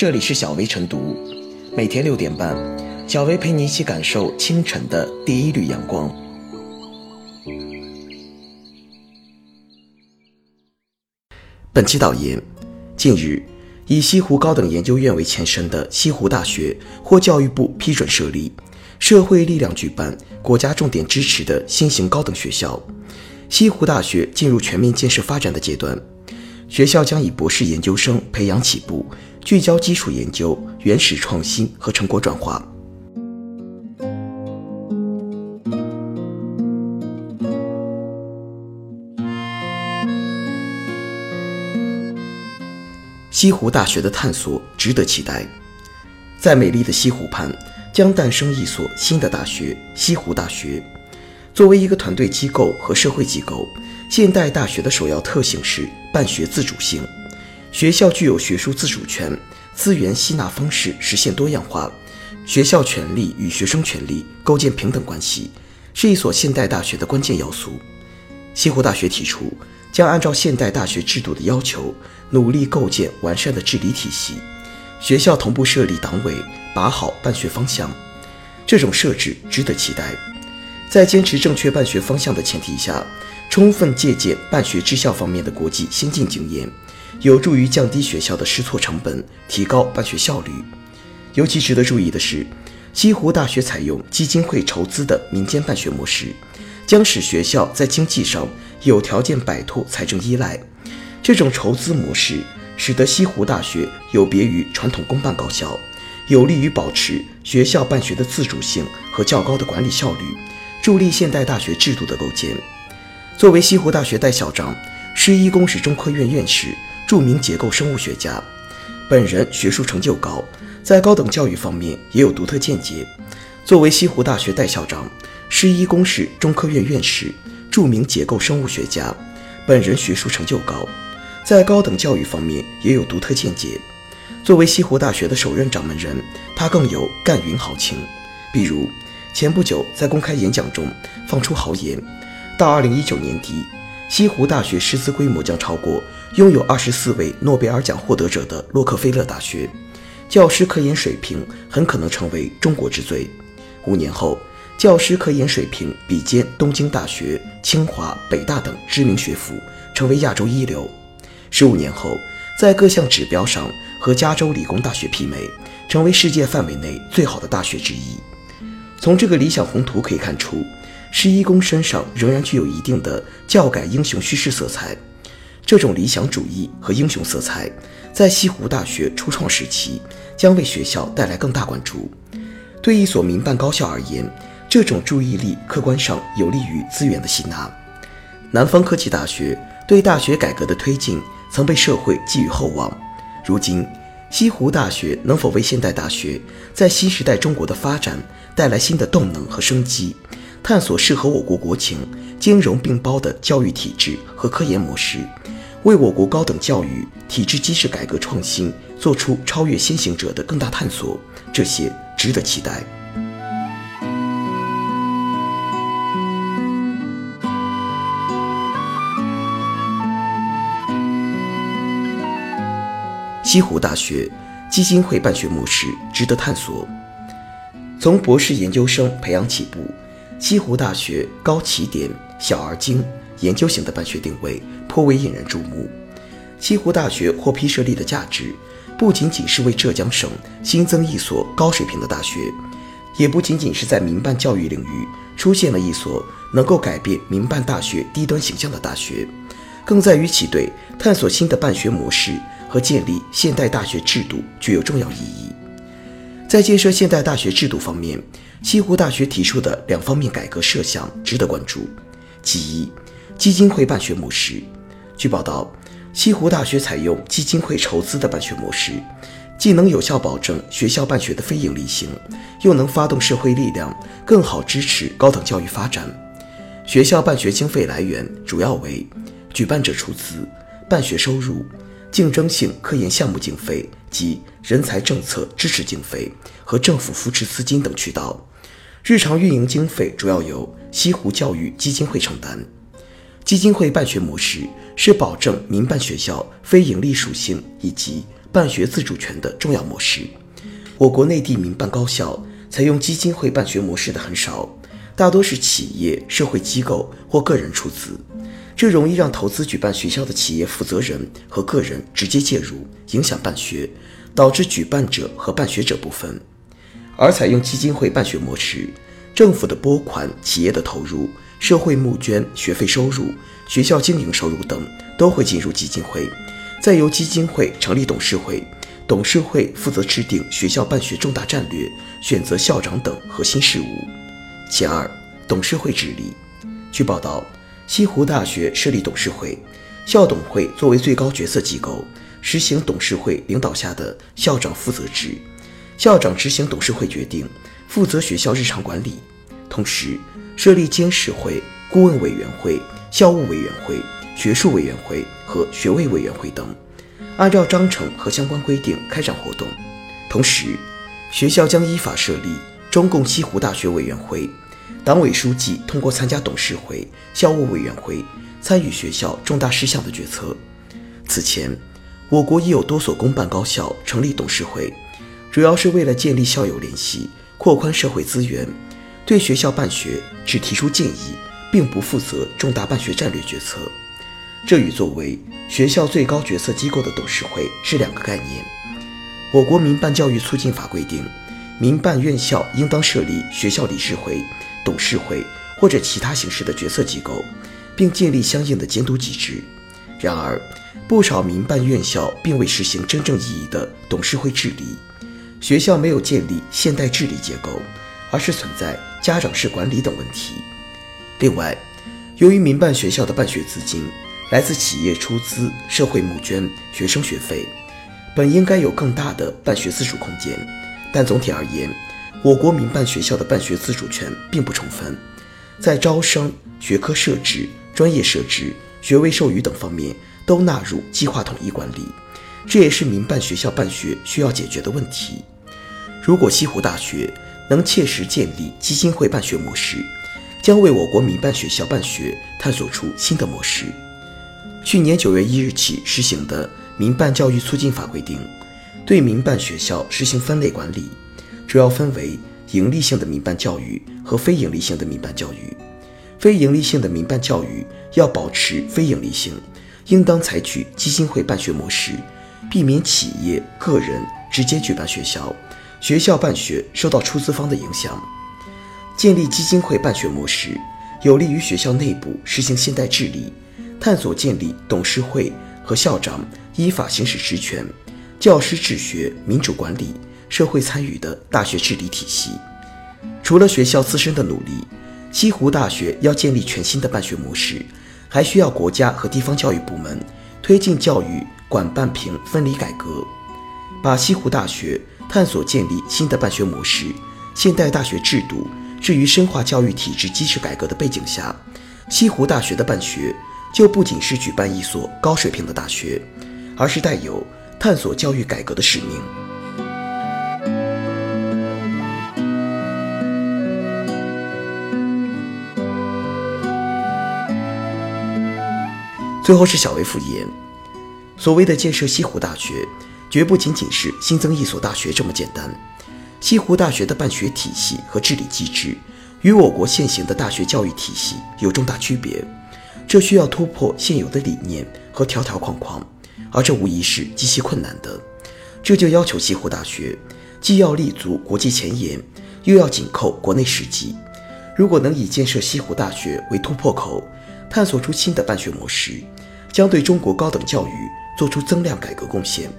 这里是小薇晨读，每天六点半，小薇陪你一起感受清晨的第一缕阳光。本期导言：近日，以西湖高等研究院为前身的西湖大学获教育部批准设立，社会力量举办，国家重点支持的新型高等学校。西湖大学进入全面建设发展的阶段，学校将以博士研究生培养起步，聚焦基础研究、原始创新和成果转化。西湖大学的探索值得期待，在美丽的西湖畔将诞生一所新的大学——西湖大学。作为一个团队机构和社会机构，现代大学的首要特性是办学自主性。学校具有学术自主权，资源吸纳方式实现多样化，学校权利与学生权利构建平等关系，是一所现代大学的关键要素。西湖大学提出，将按照现代大学制度的要求，努力构建完善的治理体系。学校同步设立党委，把好办学方向。这种设置值得期待。在坚持正确办学方向的前提下，充分借鉴办学治校方面的国际先进经验，有助于降低学校的试错成本，提高办学效率。尤其值得注意的是，西湖大学采用基金会筹资的民间办学模式，将使学校在经济上有条件摆脱财政依赖。这种筹资模式使得西湖大学有别于传统公办高校，有利于保持学校办学的自主性和较高的管理效率。助力现代大学制度的构建。作为西湖大学代校长，施一公是中科院院士，著名结构生物学家，本人学术成就高，在高等教育方面也有独特见解。作为西湖大学代校长，施一公是中科院院士，著名结构生物学家，本人学术成就高，在高等教育方面也有独特见解。作为西湖大学的首任掌门人，他更有干云豪情，比如。前不久，在公开演讲中放出豪言，到二零一九年底，西湖大学师资规模将超过拥有二十四位诺贝尔奖获得者的洛克菲勒大学，教师科研水平很可能成为中国之最。五年后，教师科研水平比肩东京大学、清华、北大等知名学府，成为亚洲一流。十五年后，在各项指标上和加州理工大学媲美，成为世界范围内最好的大学之一。从这个理想宏图可以看出，施一公身上仍然具有一定的教改英雄叙事色彩。这种理想主义和英雄色彩，在西湖大学初创时期将为学校带来更大关注。对一所民办高校而言，这种注意力客观上有利于资源的吸纳。南方科技大学对大学改革的推进曾被社会寄予厚望，如今。西湖大学能否为现代大学在新时代中国的发展带来新的动能和生机？探索适合我国国情、兼容并包的教育体制和科研模式，为我国高等教育体制机制改革创新做出超越先行者的更大探索，这些值得期待。西湖大学基金会办学模式值得探索。从博士研究生培养起步，西湖大学高起点、小而精、研究型的办学定位颇为引人注目。西湖大学获批设立的价值，不仅仅是为浙江省新增一所高水平的大学，也不仅仅是在民办教育领域出现了一所能够改变民办大学低端形象的大学，更在于其对探索新的办学模式。和建立现代大学制度具有重要意义。在建设现代大学制度方面，西湖大学提出的两方面改革设想值得关注。其一，基金会办学模式。据报道，西湖大学采用基金会筹资的办学模式，既能有效保证学校办学的非营利性，又能发动社会力量，更好支持高等教育发展。学校办学经费来源主要为举办者出资、办学收入。竞争性科研项目经费及人才政策支持经费和政府扶持资金等渠道，日常运营经费主要由西湖教育基金会承担。基金会办学模式是保证民办学校非盈利属性以及办学自主权的重要模式。我国内地民办高校采用基金会办学模式的很少，大多是企业、社会机构或个人出资，这容易让投资举办学校的企业负责人和个人直接介入，影响办学，导致举办者和办学者不分。而采用基金会办学模式，政府的拨款、企业的投入、社会募捐、学费收入、学校经营收入等都会进入基金会，再由基金会成立董事会。董事会负责制定学校办学重大战略、选择校长等核心事务。其二，董事会治理。据报道，西湖大学设立董事会，校董会作为最高决策机构，实行董事会领导下的校长负责制，校长执行董事会决定，负责学校日常管理。同时，设立监事会、顾问委员会、校务委员会、学术委员会和学位委员会等。按照章程和相关规定开展活动，同时，学校将依法设立中共西湖大学委员会，党委书记通过参加董事会、校务委员会，参与学校重大事项的决策。此前，我国已有多所公办高校成立董事会，主要是为了建立校友联系、扩宽社会资源，对学校办学只提出建议，并不负责重大办学战略决策。这与作为学校最高决策机构的董事会是两个概念。我国民办教育促进法规定，民办院校应当设立学校理事会、董事会或者其他形式的决策机构，并建立相应的监督机制。然而，不少民办院校并未实行真正意义的董事会治理，学校没有建立现代治理结构，而是存在家长式管理等问题。另外，由于民办学校的办学资金，来自企业出资、社会募捐、学生学费，本应该有更大的办学自主空间，但总体而言，我国民办学校的办学自主权并不充分，在招生、学科设置、专业设置、学位授予等方面都纳入计划统一管理，这也是民办学校办学需要解决的问题。如果西湖大学能切实建立基金会办学模式，将为我国民办学校办学探索出新的模式。去年九月一日起实行的《民办教育促进法》规定，对民办学校实行分类管理，主要分为盈利性的民办教育和非盈利性的民办教育。非盈利性的民办教育要保持非盈利性，应当采取基金会办学模式，避免企业、个人直接举办学校，学校办学受到出资方的影响。建立基金会办学模式，有利于学校内部实行现代治理。探索建立董事会和校长依法行使职权、教师治学、民主管理、社会参与的大学治理体系。除了学校自身的努力，西湖大学要建立全新的办学模式，还需要国家和地方教育部门推进教育管办评分离改革，把西湖大学探索建立新的办学模式、现代大学制度置于深化教育体制机制改革的背景下，西湖大学的办学。就不仅是举办一所高水平的大学，而是带有探索教育改革的使命。最后是小微复言，所谓的建设西湖大学，绝不仅仅是新增一所大学这么简单。西湖大学的办学体系和治理机制，与我国现行的大学教育体系有重大区别。这需要突破现有的理念和条条框框，而这无疑是极其困难的。这就要求西湖大学既要立足国际前沿，又要紧扣国内实际。如果能以建设西湖大学为突破口，探索出新的办学模式，将对中国高等教育做出增量改革贡献。